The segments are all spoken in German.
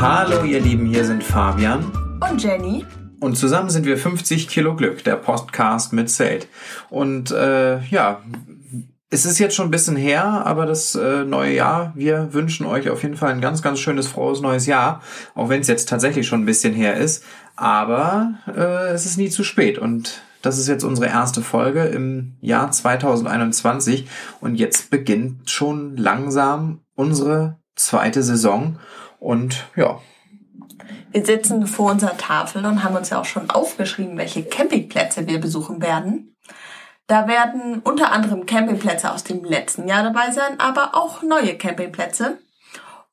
Hallo ihr Lieben, hier sind Fabian und Jenny. Und zusammen sind wir 50 Kilo Glück, der Podcast mit Zelt. Und äh, ja, es ist jetzt schon ein bisschen her, aber das äh, neue Jahr, wir wünschen euch auf jeden Fall ein ganz, ganz schönes, frohes neues Jahr. Auch wenn es jetzt tatsächlich schon ein bisschen her ist. Aber äh, es ist nie zu spät. Und das ist jetzt unsere erste Folge im Jahr 2021. Und jetzt beginnt schon langsam unsere zweite Saison. Und ja. Wir sitzen vor unserer Tafel und haben uns ja auch schon aufgeschrieben, welche Campingplätze wir besuchen werden. Da werden unter anderem Campingplätze aus dem letzten Jahr dabei sein, aber auch neue Campingplätze.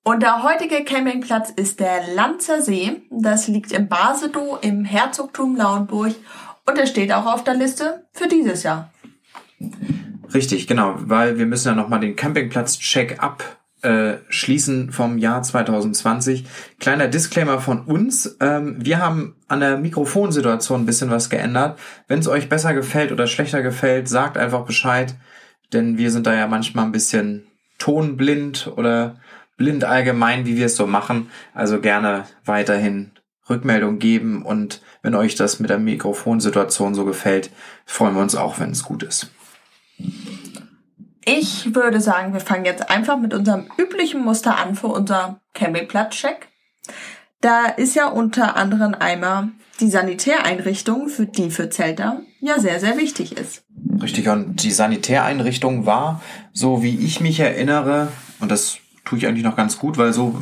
Und der heutige Campingplatz ist der Lanzer See. Das liegt im Basedow im Herzogtum Lauenburg und er steht auch auf der Liste für dieses Jahr. Richtig, genau, weil wir müssen ja nochmal den Campingplatz-Check ab äh, schließen vom Jahr 2020. Kleiner Disclaimer von uns. Ähm, wir haben an der Mikrofonsituation ein bisschen was geändert. Wenn es euch besser gefällt oder schlechter gefällt, sagt einfach Bescheid, denn wir sind da ja manchmal ein bisschen tonblind oder blind allgemein, wie wir es so machen. Also gerne weiterhin Rückmeldung geben und wenn euch das mit der Mikrofonsituation so gefällt, freuen wir uns auch, wenn es gut ist. Ich würde sagen, wir fangen jetzt einfach mit unserem üblichen Muster an für unser Campingplatz-Check. Da ist ja unter anderem einmal die Sanitäreinrichtung, für die für Zelter ja sehr, sehr wichtig ist. Richtig, und die Sanitäreinrichtung war, so wie ich mich erinnere, und das tue ich eigentlich noch ganz gut, weil so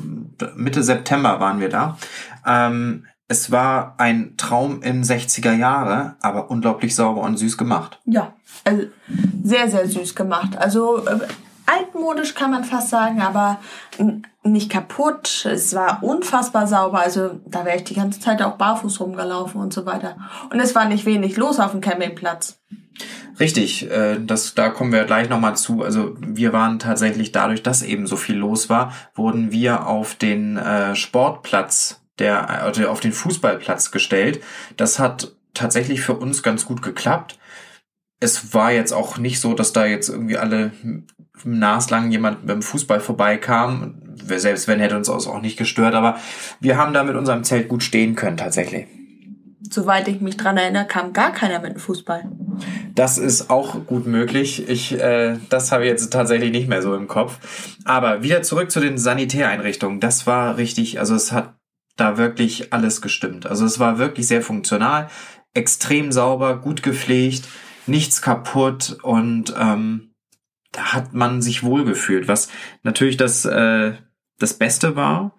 Mitte September waren wir da. Ähm, es war ein Traum in 60er Jahre, aber unglaublich sauber und süß gemacht. Ja, also sehr, sehr süß gemacht. Also äh, altmodisch kann man fast sagen, aber nicht kaputt. Es war unfassbar sauber. Also da wäre ich die ganze Zeit auch barfuß rumgelaufen und so weiter. Und es war nicht wenig los auf dem Campingplatz. Richtig, äh, das, da kommen wir gleich nochmal zu. Also wir waren tatsächlich dadurch, dass eben so viel los war, wurden wir auf den äh, Sportplatz der also auf den Fußballplatz gestellt. Das hat tatsächlich für uns ganz gut geklappt. Es war jetzt auch nicht so, dass da jetzt irgendwie alle naslang jemand beim Fußball vorbeikam. Selbst wenn hätte uns das auch nicht gestört, aber wir haben da mit unserem Zelt gut stehen können tatsächlich. Soweit ich mich dran erinnere, kam gar keiner mit dem Fußball. Das ist auch gut möglich. Ich, äh, das habe ich jetzt tatsächlich nicht mehr so im Kopf. Aber wieder zurück zu den Sanitäreinrichtungen. Das war richtig, also es hat da wirklich alles gestimmt. Also es war wirklich sehr funktional, extrem sauber, gut gepflegt, nichts kaputt und ähm, da hat man sich wohlgefühlt, was natürlich das äh, das Beste war.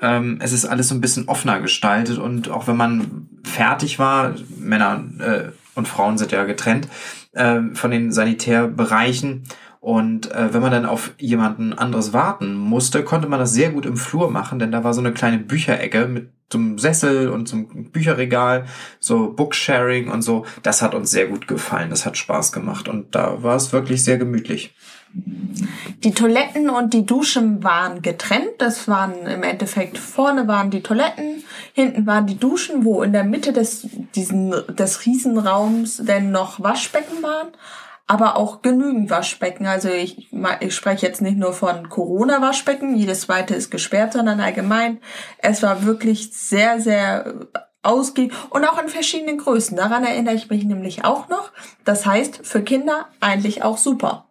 Ähm, es ist alles so ein bisschen offener gestaltet und auch wenn man fertig war, Männer äh, und Frauen sind ja getrennt äh, von den Sanitärbereichen und äh, wenn man dann auf jemanden anderes warten musste, konnte man das sehr gut im Flur machen, denn da war so eine kleine Bücherecke mit einem Sessel und einem Bücherregal, so Booksharing und so. Das hat uns sehr gut gefallen. Das hat Spaß gemacht und da war es wirklich sehr gemütlich. Die Toiletten und die Duschen waren getrennt. Das waren im Endeffekt vorne waren die Toiletten, hinten waren die Duschen, wo in der Mitte des diesen des Riesenraums denn noch Waschbecken waren aber auch genügend Waschbecken. Also ich, ich spreche jetzt nicht nur von Corona-Waschbecken, jedes zweite ist gesperrt, sondern allgemein. Es war wirklich sehr, sehr ausgiebig und auch in verschiedenen Größen. Daran erinnere ich mich nämlich auch noch. Das heißt, für Kinder eigentlich auch super.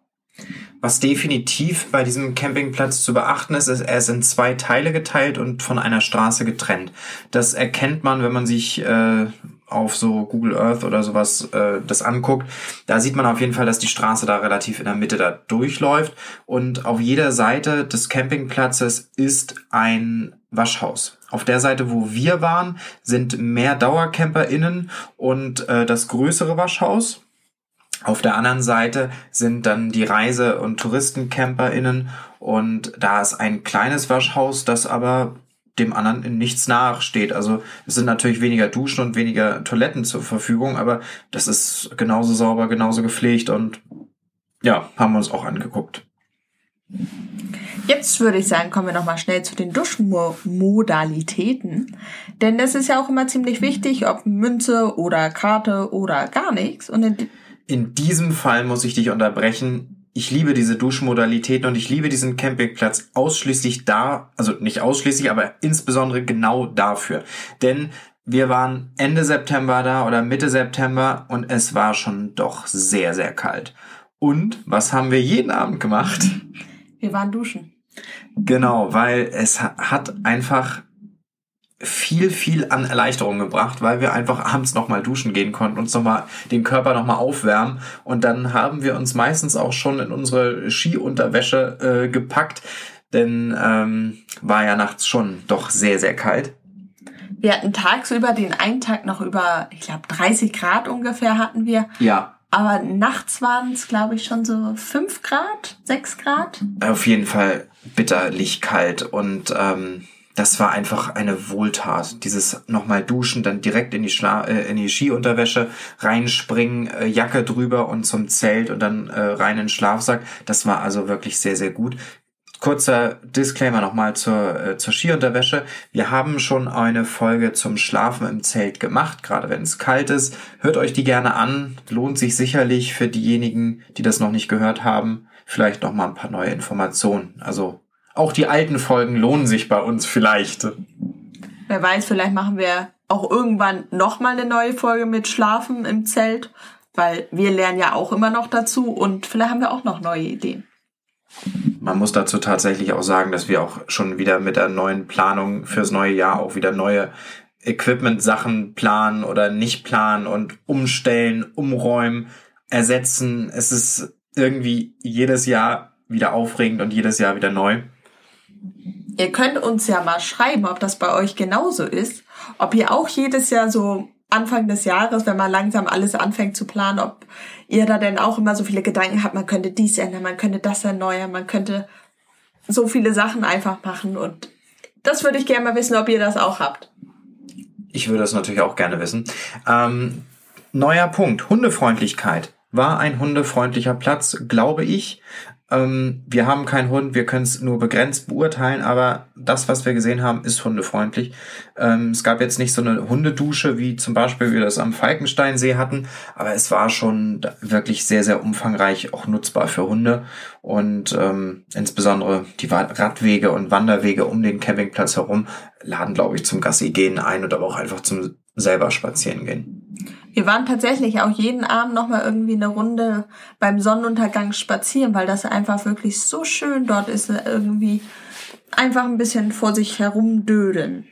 Was definitiv bei diesem Campingplatz zu beachten ist, ist, er ist in zwei Teile geteilt und von einer Straße getrennt. Das erkennt man, wenn man sich äh, auf so Google Earth oder sowas äh, das anguckt, da sieht man auf jeden Fall, dass die Straße da relativ in der Mitte da durchläuft und auf jeder Seite des Campingplatzes ist ein Waschhaus. Auf der Seite, wo wir waren, sind mehr DauercamperInnen und äh, das größere Waschhaus. Auf der anderen Seite sind dann die Reise- und TouristencamperInnen und da ist ein kleines Waschhaus, das aber dem anderen in nichts nachsteht. Also es sind natürlich weniger Duschen und weniger Toiletten zur Verfügung, aber das ist genauso sauber, genauso gepflegt und ja, haben wir uns auch angeguckt. Jetzt würde ich sagen, kommen wir nochmal schnell zu den Duschmodalitäten. Denn das ist ja auch immer ziemlich wichtig, ob Münze oder Karte oder gar nichts. Und in, in diesem Fall muss ich dich unterbrechen ich liebe diese Duschmodalitäten und ich liebe diesen Campingplatz ausschließlich da, also nicht ausschließlich, aber insbesondere genau dafür. Denn wir waren Ende September da oder Mitte September und es war schon doch sehr, sehr kalt. Und was haben wir jeden Abend gemacht? Wir waren duschen. Genau, weil es hat einfach viel, viel an Erleichterung gebracht, weil wir einfach abends nochmal duschen gehen konnten, uns nochmal den Körper nochmal aufwärmen und dann haben wir uns meistens auch schon in unsere Skiunterwäsche äh, gepackt, denn ähm, war ja nachts schon doch sehr, sehr kalt. Wir hatten tagsüber den einen Tag noch über, ich glaube, 30 Grad ungefähr hatten wir. Ja. Aber nachts waren es, glaube ich, schon so 5 Grad, 6 Grad. Auf jeden Fall bitterlich kalt und ähm, das war einfach eine Wohltat. Dieses nochmal duschen, dann direkt in die, Schla äh, in die Skiunterwäsche reinspringen, äh, Jacke drüber und zum Zelt und dann äh, rein in den Schlafsack. Das war also wirklich sehr, sehr gut. Kurzer Disclaimer nochmal zur, äh, zur Skiunterwäsche. Wir haben schon eine Folge zum Schlafen im Zelt gemacht, gerade wenn es kalt ist. Hört euch die gerne an. Lohnt sich sicherlich für diejenigen, die das noch nicht gehört haben. Vielleicht nochmal ein paar neue Informationen. Also auch die alten Folgen lohnen sich bei uns vielleicht. Wer weiß, vielleicht machen wir auch irgendwann nochmal eine neue Folge mit Schlafen im Zelt, weil wir lernen ja auch immer noch dazu und vielleicht haben wir auch noch neue Ideen. Man muss dazu tatsächlich auch sagen, dass wir auch schon wieder mit der neuen Planung fürs neue Jahr auch wieder neue Equipment-Sachen planen oder nicht planen und umstellen, umräumen, ersetzen. Es ist irgendwie jedes Jahr wieder aufregend und jedes Jahr wieder neu. Ihr könnt uns ja mal schreiben, ob das bei euch genauso ist. Ob ihr auch jedes Jahr so Anfang des Jahres, wenn man langsam alles anfängt zu planen, ob ihr da denn auch immer so viele Gedanken habt, man könnte dies ändern, man könnte das erneuern, man könnte so viele Sachen einfach machen und das würde ich gerne mal wissen, ob ihr das auch habt. Ich würde das natürlich auch gerne wissen. Ähm, neuer Punkt, Hundefreundlichkeit. War ein hundefreundlicher Platz, glaube ich. Ähm, wir haben keinen Hund, wir können es nur begrenzt beurteilen, aber das, was wir gesehen haben, ist hundefreundlich. Ähm, es gab jetzt nicht so eine Hundedusche, wie zum Beispiel wir das am Falkensteinsee hatten, aber es war schon wirklich sehr, sehr umfangreich, auch nutzbar für Hunde. Und ähm, insbesondere die Radwege und Wanderwege um den Campingplatz herum laden, glaube ich, zum Gassi gehen ein und aber auch einfach zum selber spazieren gehen. Wir waren tatsächlich auch jeden Abend noch mal irgendwie eine Runde beim Sonnenuntergang spazieren, weil das einfach wirklich so schön dort ist, irgendwie einfach ein bisschen vor sich herumdödeln.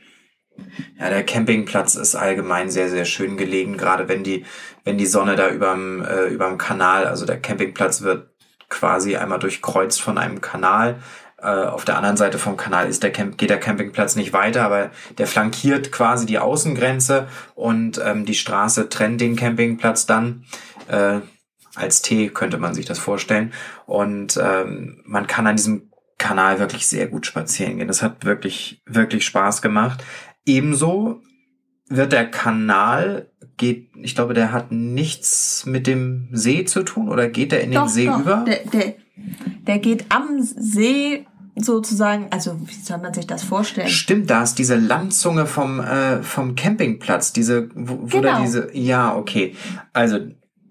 Ja, der Campingplatz ist allgemein sehr, sehr schön gelegen, gerade wenn die, wenn die Sonne da überm, äh, überm Kanal, also der Campingplatz wird quasi einmal durchkreuzt von einem Kanal. Äh, auf der anderen Seite vom Kanal ist der Camp geht der Campingplatz nicht weiter, aber der flankiert quasi die Außengrenze und ähm, die Straße trennt den Campingplatz dann. Äh, als T könnte man sich das vorstellen. Und ähm, man kann an diesem Kanal wirklich sehr gut spazieren gehen. Das hat wirklich, wirklich Spaß gemacht. Ebenso wird der Kanal geht, ich glaube, der hat nichts mit dem See zu tun oder geht der in doch, den See doch. über? Der, der, der geht am See sozusagen, also wie soll man sich das vorstellen? Stimmt, da ist diese Landzunge vom, äh, vom Campingplatz, diese, wo, wo Genau. da diese, ja, okay. Also,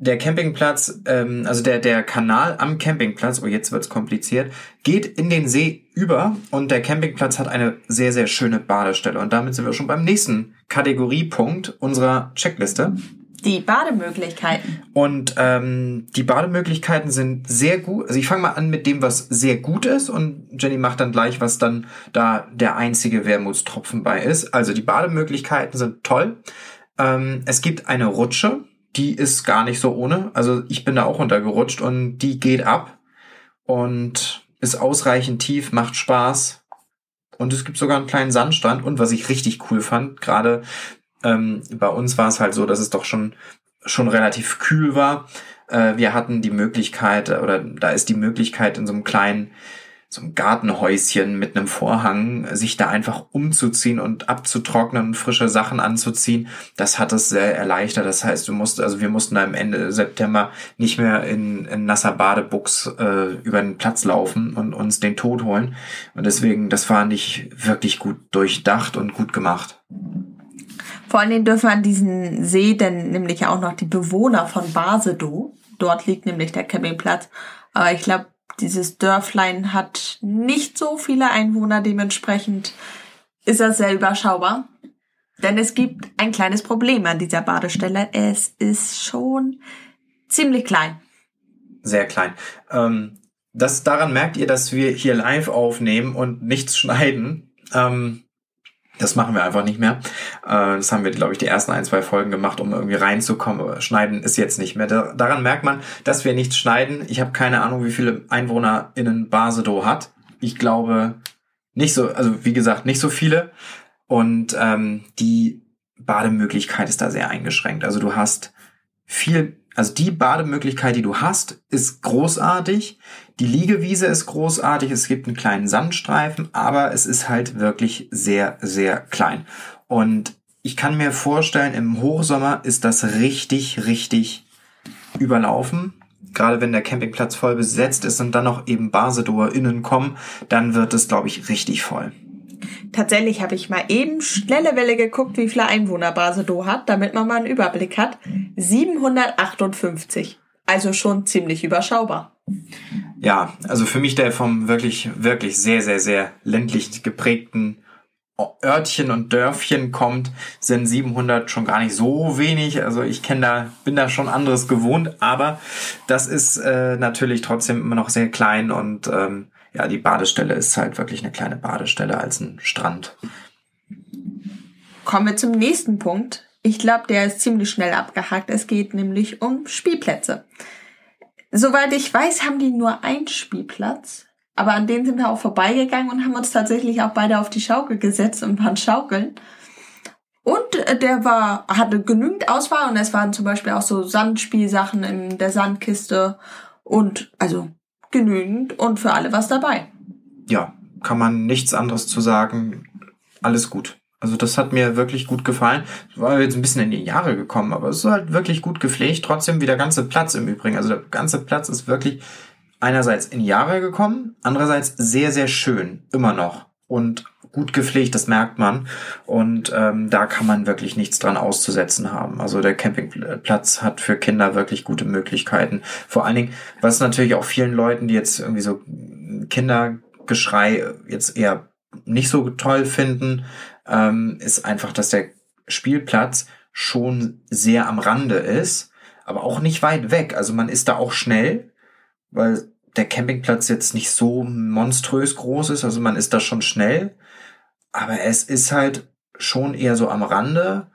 der Campingplatz, ähm, also der, der Kanal am Campingplatz, oh, jetzt wird's kompliziert, geht in den See über und der Campingplatz hat eine sehr, sehr schöne Badestelle. Und damit sind wir schon beim nächsten Kategoriepunkt unserer Checkliste. Die Bademöglichkeiten. Und ähm, die Bademöglichkeiten sind sehr gut. Also ich fange mal an mit dem, was sehr gut ist und Jenny macht dann gleich, was dann da der einzige Wermutstropfen bei ist. Also die Bademöglichkeiten sind toll. Ähm, es gibt eine Rutsche, die ist gar nicht so ohne. Also ich bin da auch runtergerutscht und die geht ab und ist ausreichend tief, macht Spaß. Und es gibt sogar einen kleinen Sandstrand. Und was ich richtig cool fand, gerade ähm, bei uns war es halt so, dass es doch schon, schon relativ kühl war. Äh, wir hatten die Möglichkeit, äh, oder da ist die Möglichkeit in so einem kleinen, so einem Gartenhäuschen mit einem Vorhang, sich da einfach umzuziehen und abzutrocknen und frische Sachen anzuziehen. Das hat es sehr erleichtert. Das heißt, du musst, also wir mussten da am Ende September nicht mehr in, in nasser Badebuchs äh, über den Platz laufen und uns den Tod holen. Und deswegen, das war nicht wirklich gut durchdacht und gut gemacht. Vor allen Dingen dürfen an diesen See denn nämlich auch noch die Bewohner von Basedow, dort liegt nämlich der Campingplatz, Aber ich glaube, dieses Dörflein hat nicht so viele Einwohner, dementsprechend ist das sehr überschaubar. Denn es gibt ein kleines Problem an dieser Badestelle. Es ist schon ziemlich klein. Sehr klein. Ähm, das, daran merkt ihr, dass wir hier live aufnehmen und nichts schneiden. Ähm, das machen wir einfach nicht mehr. Äh, das haben wir, glaube ich, die ersten ein, zwei Folgen gemacht, um irgendwie reinzukommen. Schneiden ist jetzt nicht mehr. daran merkt man, dass wir nichts schneiden. Ich habe keine Ahnung, wie viele EinwohnerInnen Basedow hat. Ich glaube nicht so, also wie gesagt, nicht so viele. Und ähm, die Bademöglichkeit ist da sehr eingeschränkt. Also du hast viel, also die Bademöglichkeit, die du hast, ist großartig. Die Liegewiese ist großartig. Es gibt einen kleinen Sandstreifen, aber es ist halt wirklich sehr, sehr klein. Und ich kann mir vorstellen, im Hochsommer ist das richtig, richtig überlaufen. Gerade wenn der Campingplatz voll besetzt ist und dann noch eben BasedoerInnen kommen, dann wird es, glaube ich, richtig voll. Tatsächlich habe ich mal eben schnelle Welle geguckt, wie viele Einwohner Basedow hat, damit man mal einen Überblick hat. 758. Also schon ziemlich überschaubar. Ja, also für mich der vom wirklich, wirklich sehr, sehr, sehr ländlich geprägten Örtchen und Dörfchen kommt, sind 700 schon gar nicht so wenig. Also ich kenne da, bin da schon anderes gewohnt, aber das ist äh, natürlich trotzdem immer noch sehr klein und ähm, ja, die Badestelle ist halt wirklich eine kleine Badestelle als ein Strand. Kommen wir zum nächsten Punkt. Ich glaube, der ist ziemlich schnell abgehakt. Es geht nämlich um Spielplätze. Soweit ich weiß, haben die nur einen Spielplatz. Aber an denen sind wir auch vorbeigegangen und haben uns tatsächlich auch beide auf die Schaukel gesetzt und waren schaukeln. Und äh, der war, hatte genügend Auswahl und es waren zum Beispiel auch so Sandspielsachen in der Sandkiste und also genügend und für alle was dabei. Ja, kann man nichts anderes zu sagen. Alles gut. Also das hat mir wirklich gut gefallen. War jetzt ein bisschen in die Jahre gekommen, aber es ist halt wirklich gut gepflegt. Trotzdem wie der ganze Platz im Übrigen. Also der ganze Platz ist wirklich einerseits in Jahre gekommen, andererseits sehr, sehr schön. Immer noch. Und gut gepflegt, das merkt man. Und ähm, da kann man wirklich nichts dran auszusetzen haben. Also der Campingplatz hat für Kinder wirklich gute Möglichkeiten. Vor allen Dingen, was natürlich auch vielen Leuten, die jetzt irgendwie so Kindergeschrei jetzt eher nicht so toll finden, ähm, ist einfach, dass der Spielplatz schon sehr am Rande ist, aber auch nicht weit weg. Also man ist da auch schnell, weil der Campingplatz jetzt nicht so monströs groß ist, also man ist da schon schnell, aber es ist halt schon eher so am Rande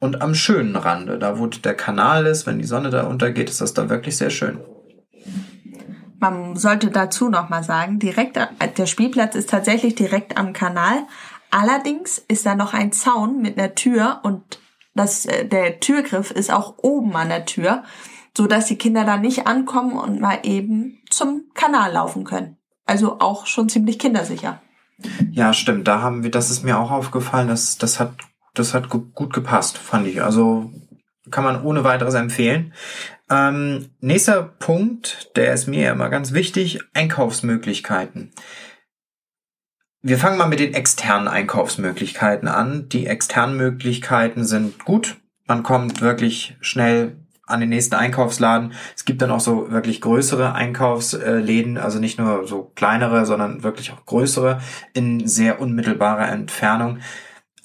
und am schönen Rande. Da, wo der Kanal ist, wenn die Sonne da untergeht, ist das da wirklich sehr schön. Man sollte dazu noch mal sagen, direkt, der Spielplatz ist tatsächlich direkt am Kanal. Allerdings ist da noch ein Zaun mit einer Tür und das, äh, der Türgriff ist auch oben an der Tür so dass die Kinder da nicht ankommen und mal eben zum Kanal laufen können. Also auch schon ziemlich kindersicher. Ja, stimmt. Da haben wir, das ist mir auch aufgefallen, dass das hat, das hat gut gepasst, fand ich. Also kann man ohne weiteres empfehlen. Ähm, nächster Punkt, der ist mir immer ganz wichtig, Einkaufsmöglichkeiten. Wir fangen mal mit den externen Einkaufsmöglichkeiten an. Die externen Möglichkeiten sind gut. Man kommt wirklich schnell an den nächsten Einkaufsladen. Es gibt dann auch so wirklich größere Einkaufsläden, also nicht nur so kleinere, sondern wirklich auch größere in sehr unmittelbarer Entfernung.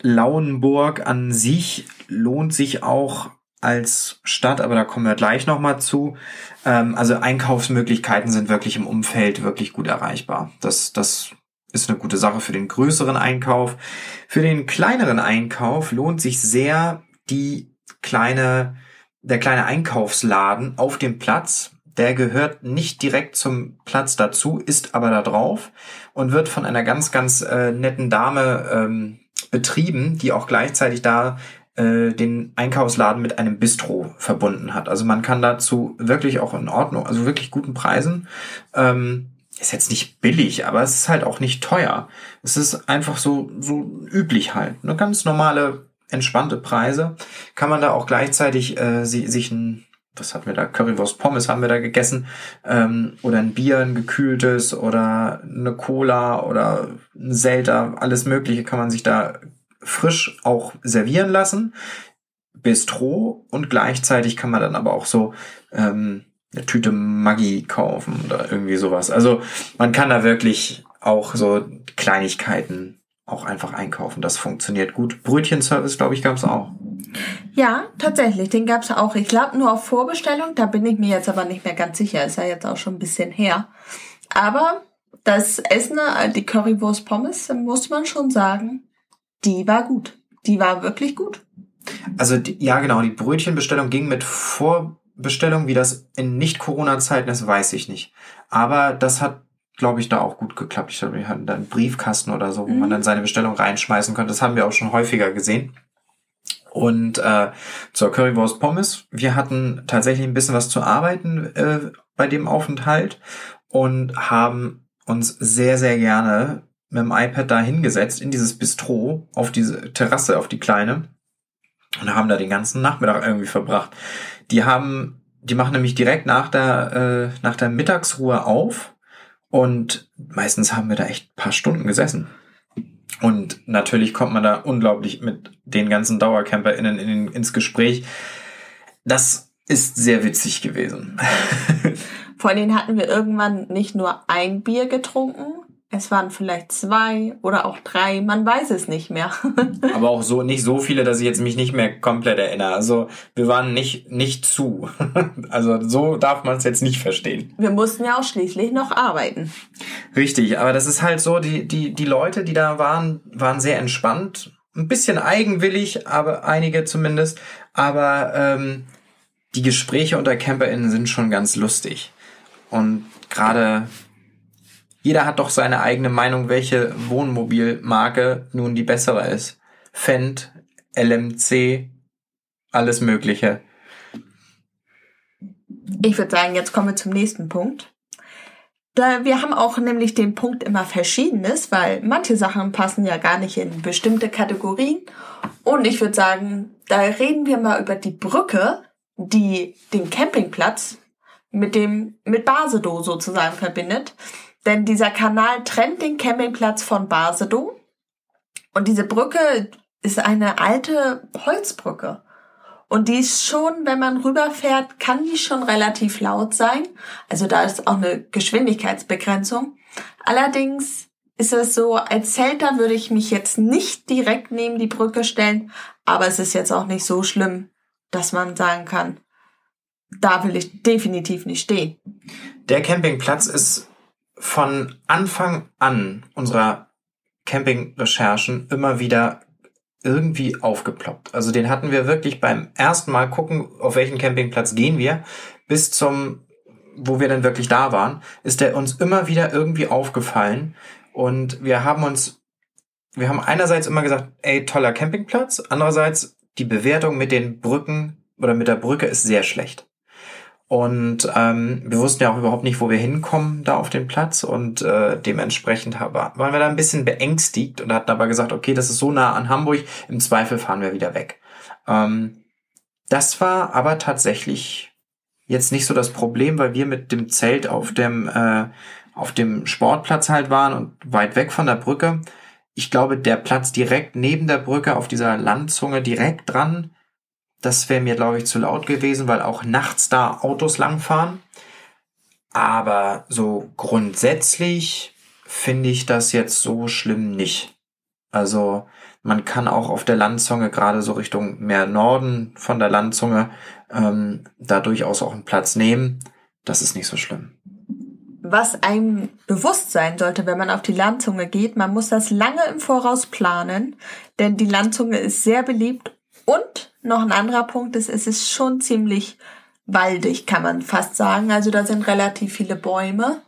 Lauenburg an sich lohnt sich auch als Stadt, aber da kommen wir gleich nochmal zu. Ähm, also Einkaufsmöglichkeiten sind wirklich im Umfeld wirklich gut erreichbar. Das, das ist eine gute Sache für den größeren Einkauf. Für den kleineren Einkauf lohnt sich sehr die kleine der kleine Einkaufsladen auf dem Platz, der gehört nicht direkt zum Platz dazu, ist aber da drauf und wird von einer ganz, ganz äh, netten Dame ähm, betrieben, die auch gleichzeitig da äh, den Einkaufsladen mit einem Bistro verbunden hat. Also man kann dazu wirklich auch in Ordnung, also wirklich guten Preisen. Ähm, ist jetzt nicht billig, aber es ist halt auch nicht teuer. Es ist einfach so, so üblich halt. Eine ganz normale entspannte Preise. Kann man da auch gleichzeitig äh, sie, sich ein, was hatten wir da, Currywurst Pommes haben wir da gegessen, ähm, oder ein Bier, ein gekühltes oder eine Cola oder ein Selter, alles mögliche kann man sich da frisch auch servieren lassen. Bistro und gleichzeitig kann man dann aber auch so ähm, eine Tüte Maggi kaufen oder irgendwie sowas. Also man kann da wirklich auch so Kleinigkeiten auch einfach einkaufen. Das funktioniert gut. Brötchenservice, glaube ich, gab es auch. Ja, tatsächlich, den gab es auch. Ich glaube nur auf Vorbestellung, da bin ich mir jetzt aber nicht mehr ganz sicher. Ist ja jetzt auch schon ein bisschen her. Aber das Essen, äh, die Currywurst Pommes, muss man schon sagen, die war gut. Die war wirklich gut. Also die, ja, genau, die Brötchenbestellung ging mit Vorbestellung, wie das in Nicht-Corona-Zeiten ist, weiß ich nicht. Aber das hat, glaube ich, da auch gut geklappt. Ich glaube, wir hatten da einen Briefkasten oder so, wo mhm. man dann seine Bestellung reinschmeißen konnte. Das haben wir auch schon häufiger gesehen. Und äh, zur Currywurst Pommes. Wir hatten tatsächlich ein bisschen was zu arbeiten äh, bei dem Aufenthalt und haben uns sehr, sehr gerne mit dem iPad da hingesetzt in dieses Bistro auf diese Terrasse, auf die kleine und haben da den ganzen Nachmittag irgendwie verbracht. Die haben, die machen nämlich direkt nach der, äh, nach der Mittagsruhe auf und meistens haben wir da echt paar Stunden gesessen. Und natürlich kommt man da unglaublich mit den ganzen DauercamperInnen in, ins Gespräch. Das ist sehr witzig gewesen. Vor allem hatten wir irgendwann nicht nur ein Bier getrunken, es waren vielleicht zwei oder auch drei, man weiß es nicht mehr. Aber auch so nicht so viele, dass ich jetzt mich nicht mehr komplett erinnere. Also wir waren nicht nicht zu. Also so darf man es jetzt nicht verstehen. Wir mussten ja auch schließlich noch arbeiten. Richtig, aber das ist halt so, die die die Leute, die da waren, waren sehr entspannt, ein bisschen eigenwillig, aber einige zumindest. Aber ähm, die Gespräche unter CamperInnen sind schon ganz lustig und gerade jeder hat doch seine eigene Meinung, welche Wohnmobilmarke nun die bessere ist. Fendt, LMC, alles Mögliche. Ich würde sagen, jetzt kommen wir zum nächsten Punkt. Da, wir haben auch nämlich den Punkt immer Verschiedenes, weil manche Sachen passen ja gar nicht in bestimmte Kategorien. Und ich würde sagen, da reden wir mal über die Brücke, die den Campingplatz mit dem, mit Basedow sozusagen verbindet. Denn dieser Kanal trennt den Campingplatz von Basedow. Und diese Brücke ist eine alte Holzbrücke. Und die ist schon, wenn man rüberfährt, kann die schon relativ laut sein. Also da ist auch eine Geschwindigkeitsbegrenzung. Allerdings ist es so, als Zelter würde ich mich jetzt nicht direkt neben die Brücke stellen, aber es ist jetzt auch nicht so schlimm, dass man sagen kann, da will ich definitiv nicht stehen. Der Campingplatz ist von Anfang an unserer Camping-Recherchen immer wieder irgendwie aufgeploppt. Also den hatten wir wirklich beim ersten Mal gucken, auf welchen Campingplatz gehen wir, bis zum, wo wir dann wirklich da waren, ist der uns immer wieder irgendwie aufgefallen. Und wir haben uns, wir haben einerseits immer gesagt, ey, toller Campingplatz, andererseits die Bewertung mit den Brücken oder mit der Brücke ist sehr schlecht. Und ähm, wir wussten ja auch überhaupt nicht, wo wir hinkommen da auf den Platz und äh, dementsprechend waren wir da ein bisschen beängstigt und hatten aber gesagt, okay, das ist so nah an Hamburg, im Zweifel fahren wir wieder weg. Ähm, das war aber tatsächlich jetzt nicht so das Problem, weil wir mit dem Zelt auf dem äh, auf dem Sportplatz halt waren und weit weg von der Brücke. Ich glaube, der Platz direkt neben der Brücke auf dieser Landzunge direkt dran, das wäre mir, glaube ich, zu laut gewesen, weil auch nachts da Autos langfahren. Aber so grundsätzlich finde ich das jetzt so schlimm nicht. Also man kann auch auf der Landzunge, gerade so Richtung mehr Norden von der Landzunge, ähm, da durchaus auch einen Platz nehmen. Das ist nicht so schlimm. Was einem bewusst sein sollte, wenn man auf die Landzunge geht, man muss das lange im Voraus planen, denn die Landzunge ist sehr beliebt und noch ein anderer Punkt ist, es ist schon ziemlich waldig, kann man fast sagen. Also da sind relativ viele Bäume.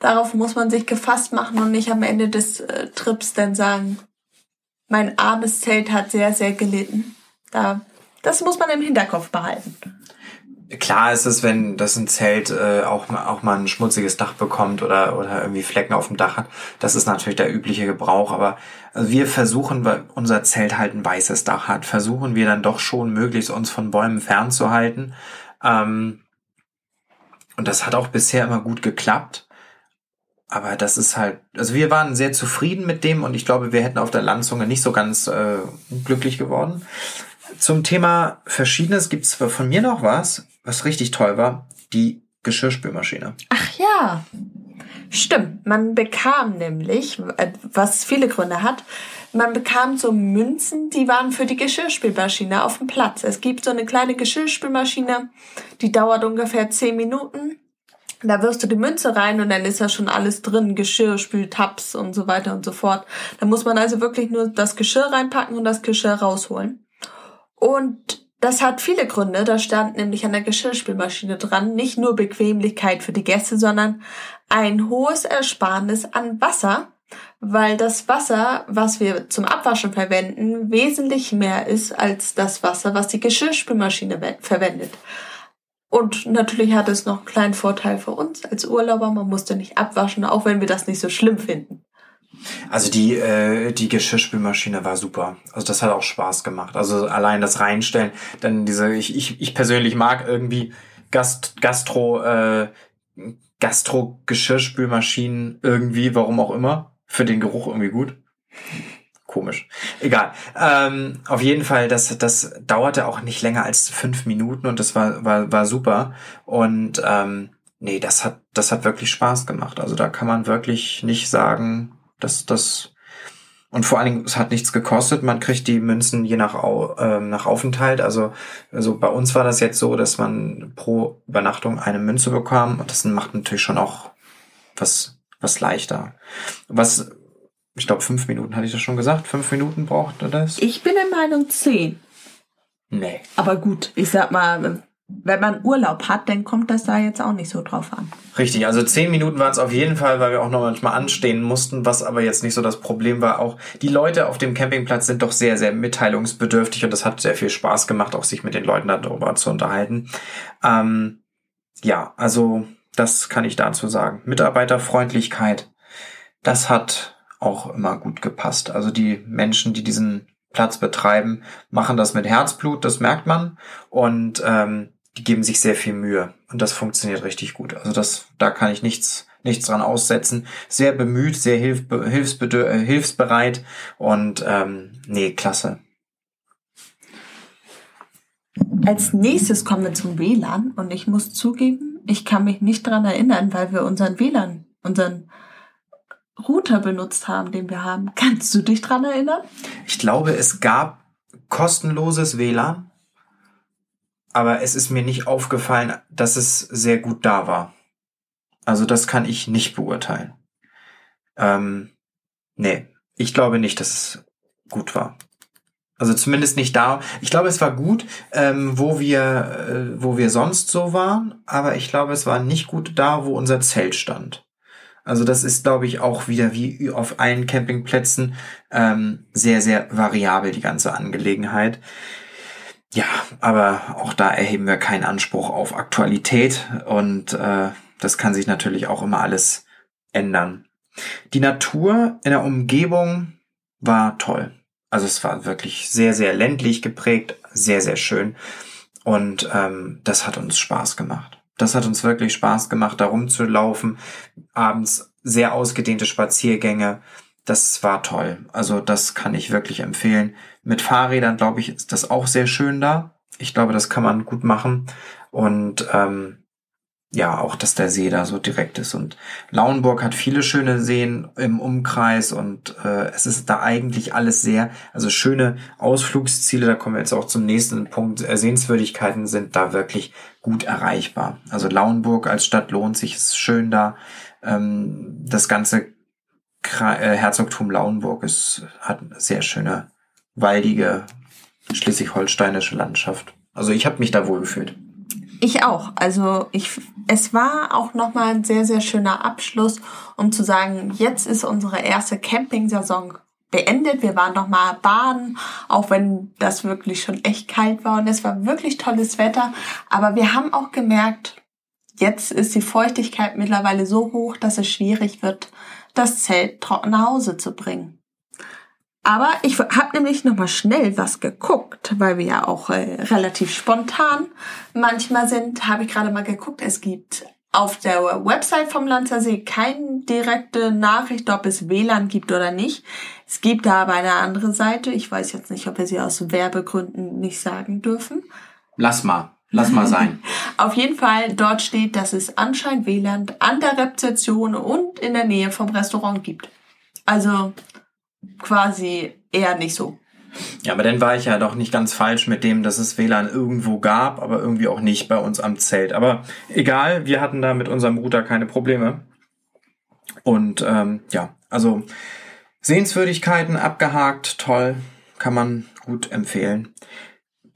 Darauf muss man sich gefasst machen und nicht am Ende des äh, Trips dann sagen, mein armes Zelt hat sehr, sehr gelitten. Da, das muss man im Hinterkopf behalten. Klar ist es, wenn das ein Zelt äh, auch, auch mal ein schmutziges Dach bekommt oder, oder irgendwie Flecken auf dem Dach hat. Das ist natürlich der übliche Gebrauch. Aber also wir versuchen, weil unser Zelt halt ein weißes Dach hat, versuchen wir dann doch schon möglichst uns von Bäumen fernzuhalten. Ähm, und das hat auch bisher immer gut geklappt. Aber das ist halt, also wir waren sehr zufrieden mit dem und ich glaube, wir hätten auf der Landzunge nicht so ganz äh, glücklich geworden. Zum Thema Verschiedenes gibt es von mir noch was was richtig toll war, die Geschirrspülmaschine. Ach ja, stimmt. Man bekam nämlich, äh, was viele Gründe hat, man bekam so Münzen, die waren für die Geschirrspülmaschine auf dem Platz. Es gibt so eine kleine Geschirrspülmaschine, die dauert ungefähr zehn Minuten. Da wirst du die Münze rein und dann ist da schon alles drin, Geschirr, Spültabs und so weiter und so fort. Da muss man also wirklich nur das Geschirr reinpacken und das Geschirr rausholen. Und das hat viele Gründe. Da stand nämlich an der Geschirrspülmaschine dran, nicht nur Bequemlichkeit für die Gäste, sondern ein hohes Ersparnis an Wasser, weil das Wasser, was wir zum Abwaschen verwenden, wesentlich mehr ist als das Wasser, was die Geschirrspülmaschine verwendet. Und natürlich hat es noch einen kleinen Vorteil für uns als Urlauber. Man musste nicht abwaschen, auch wenn wir das nicht so schlimm finden. Also die, äh, die Geschirrspülmaschine war super. Also das hat auch Spaß gemacht. Also allein das Reinstellen, dann diese, ich, ich, ich persönlich mag irgendwie Gast, Gastro, äh, Gastro-Geschirrspülmaschinen irgendwie, warum auch immer. Für den Geruch irgendwie gut komisch. Egal. Ähm, auf jeden Fall, das, das dauerte auch nicht länger als fünf Minuten und das war, war, war super. Und ähm, nee, das hat, das hat wirklich Spaß gemacht. Also da kann man wirklich nicht sagen, dass das und vor allen Dingen, es hat nichts gekostet. Man kriegt die Münzen je nach, ähm, nach Aufenthalt. Also, also bei uns war das jetzt so, dass man pro Übernachtung eine Münze bekam. Und das macht natürlich schon auch was, was leichter. Was ich glaube, fünf Minuten hatte ich das schon gesagt. Fünf Minuten braucht das? Ich bin der Meinung zehn. Nee. Aber gut, ich sag mal, wenn man Urlaub hat, dann kommt das da jetzt auch nicht so drauf an. Richtig, also zehn Minuten waren es auf jeden Fall, weil wir auch noch manchmal anstehen mussten, was aber jetzt nicht so das Problem war. Auch die Leute auf dem Campingplatz sind doch sehr, sehr mitteilungsbedürftig und das hat sehr viel Spaß gemacht, auch sich mit den Leuten darüber zu unterhalten. Ähm, ja, also das kann ich dazu sagen. Mitarbeiterfreundlichkeit, das hat auch immer gut gepasst. Also die Menschen, die diesen Platz betreiben, machen das mit Herzblut, das merkt man. Und ähm, die geben sich sehr viel Mühe. Und das funktioniert richtig gut. Also das, da kann ich nichts, nichts dran aussetzen. Sehr bemüht, sehr hilf, äh, hilfsbereit und ähm, nee, klasse. Als nächstes kommen wir zum WLAN und ich muss zugeben, ich kann mich nicht dran erinnern, weil wir unseren WLAN, unseren Router benutzt haben, den wir haben. Kannst du dich dran erinnern? Ich glaube, es gab kostenloses WLAN, aber es ist mir nicht aufgefallen, dass es sehr gut da war. Also das kann ich nicht beurteilen. Ähm, nee, ich glaube nicht, dass es gut war. Also zumindest nicht da. Ich glaube, es war gut, ähm, wo wir, äh, wo wir sonst so waren, aber ich glaube, es war nicht gut da, wo unser Zelt stand. Also das ist, glaube ich, auch wieder wie auf allen Campingplätzen ähm, sehr, sehr variabel, die ganze Angelegenheit. Ja, aber auch da erheben wir keinen Anspruch auf Aktualität und äh, das kann sich natürlich auch immer alles ändern. Die Natur in der Umgebung war toll. Also es war wirklich sehr, sehr ländlich geprägt, sehr, sehr schön. Und ähm, das hat uns Spaß gemacht. Das hat uns wirklich Spaß gemacht, da rumzulaufen. Abends sehr ausgedehnte Spaziergänge. Das war toll. Also das kann ich wirklich empfehlen. Mit Fahrrädern, glaube ich, ist das auch sehr schön da. Ich glaube, das kann man gut machen. Und ähm, ja, auch, dass der See da so direkt ist. Und Lauenburg hat viele schöne Seen im Umkreis und äh, es ist da eigentlich alles sehr, also schöne Ausflugsziele, da kommen wir jetzt auch zum nächsten Punkt, äh, Sehenswürdigkeiten sind da wirklich gut erreichbar. Also Lauenburg als Stadt lohnt sich, ist schön da. Ähm, das ganze Kra äh, Herzogtum Lauenburg ist, hat eine sehr schöne, waldige, schleswig-holsteinische Landschaft. Also ich habe mich da wohl gefühlt. Ich auch. Also ich, es war auch nochmal ein sehr, sehr schöner Abschluss, um zu sagen, jetzt ist unsere erste Camping-Saison beendet. Wir waren nochmal baden, auch wenn das wirklich schon echt kalt war und es war wirklich tolles Wetter. Aber wir haben auch gemerkt, jetzt ist die Feuchtigkeit mittlerweile so hoch, dass es schwierig wird, das Zelt trocken nach Hause zu bringen. Aber ich habe nämlich noch mal schnell was geguckt, weil wir ja auch äh, relativ spontan manchmal sind. Habe ich gerade mal geguckt. Es gibt auf der Website vom Lanzersee keine direkte Nachricht, ob es WLAN gibt oder nicht. Es gibt da aber eine andere Seite. Ich weiß jetzt nicht, ob wir sie aus Werbegründen nicht sagen dürfen. Lass mal. Lass mal sein. Auf jeden Fall, dort steht, dass es anscheinend WLAN an der Rezeption und in der Nähe vom Restaurant gibt. Also quasi eher nicht so. Ja, aber dann war ich ja doch nicht ganz falsch mit dem, dass es WLAN irgendwo gab, aber irgendwie auch nicht bei uns am Zelt. Aber egal, wir hatten da mit unserem Router keine Probleme. Und ähm, ja, also Sehenswürdigkeiten abgehakt, toll, kann man gut empfehlen.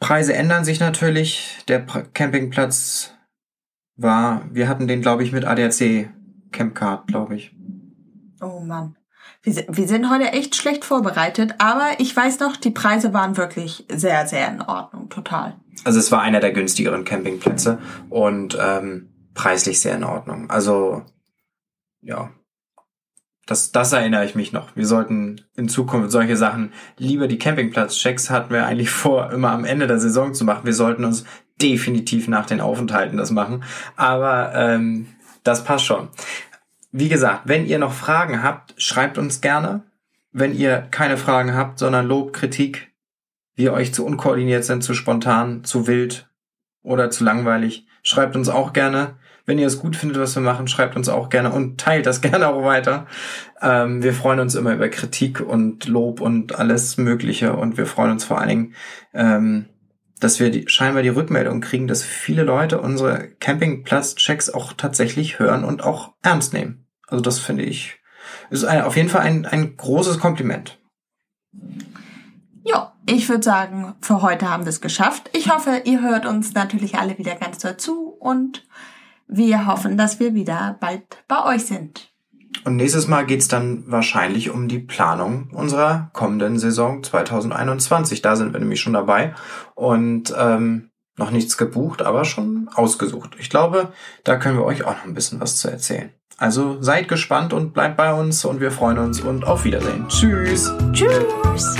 Preise ändern sich natürlich. Der Campingplatz war, wir hatten den, glaube ich, mit ADAC Campcard, glaube ich. Oh Mann. Wir, wir sind heute echt schlecht vorbereitet, aber ich weiß noch, die Preise waren wirklich sehr, sehr in Ordnung, total. Also es war einer der günstigeren Campingplätze und ähm, preislich sehr in Ordnung. Also ja, das, das erinnere ich mich noch. Wir sollten in Zukunft solche Sachen lieber die Campingplatzchecks hatten wir eigentlich vor, immer am Ende der Saison zu machen. Wir sollten uns definitiv nach den Aufenthalten das machen. Aber ähm, das passt schon. Wie gesagt, wenn ihr noch Fragen habt, schreibt uns gerne. Wenn ihr keine Fragen habt, sondern Lob, Kritik, wir euch zu unkoordiniert sind, zu spontan, zu wild oder zu langweilig, schreibt uns auch gerne. Wenn ihr es gut findet, was wir machen, schreibt uns auch gerne und teilt das gerne auch weiter. Ähm, wir freuen uns immer über Kritik und Lob und alles Mögliche und wir freuen uns vor allen Dingen, ähm, dass wir die, scheinbar die Rückmeldung kriegen, dass viele Leute unsere Campingplatz-Checks auch tatsächlich hören und auch ernst nehmen. Also das finde ich, ist ein, auf jeden Fall ein, ein großes Kompliment. Ja, ich würde sagen, für heute haben wir es geschafft. Ich hoffe, ihr hört uns natürlich alle wieder ganz dazu und wir hoffen, dass wir wieder bald bei euch sind. Und nächstes Mal geht's dann wahrscheinlich um die Planung unserer kommenden Saison 2021. Da sind wir nämlich schon dabei und ähm, noch nichts gebucht, aber schon ausgesucht. Ich glaube, da können wir euch auch noch ein bisschen was zu erzählen. Also seid gespannt und bleibt bei uns und wir freuen uns und auf Wiedersehen. Tschüss. Tschüss.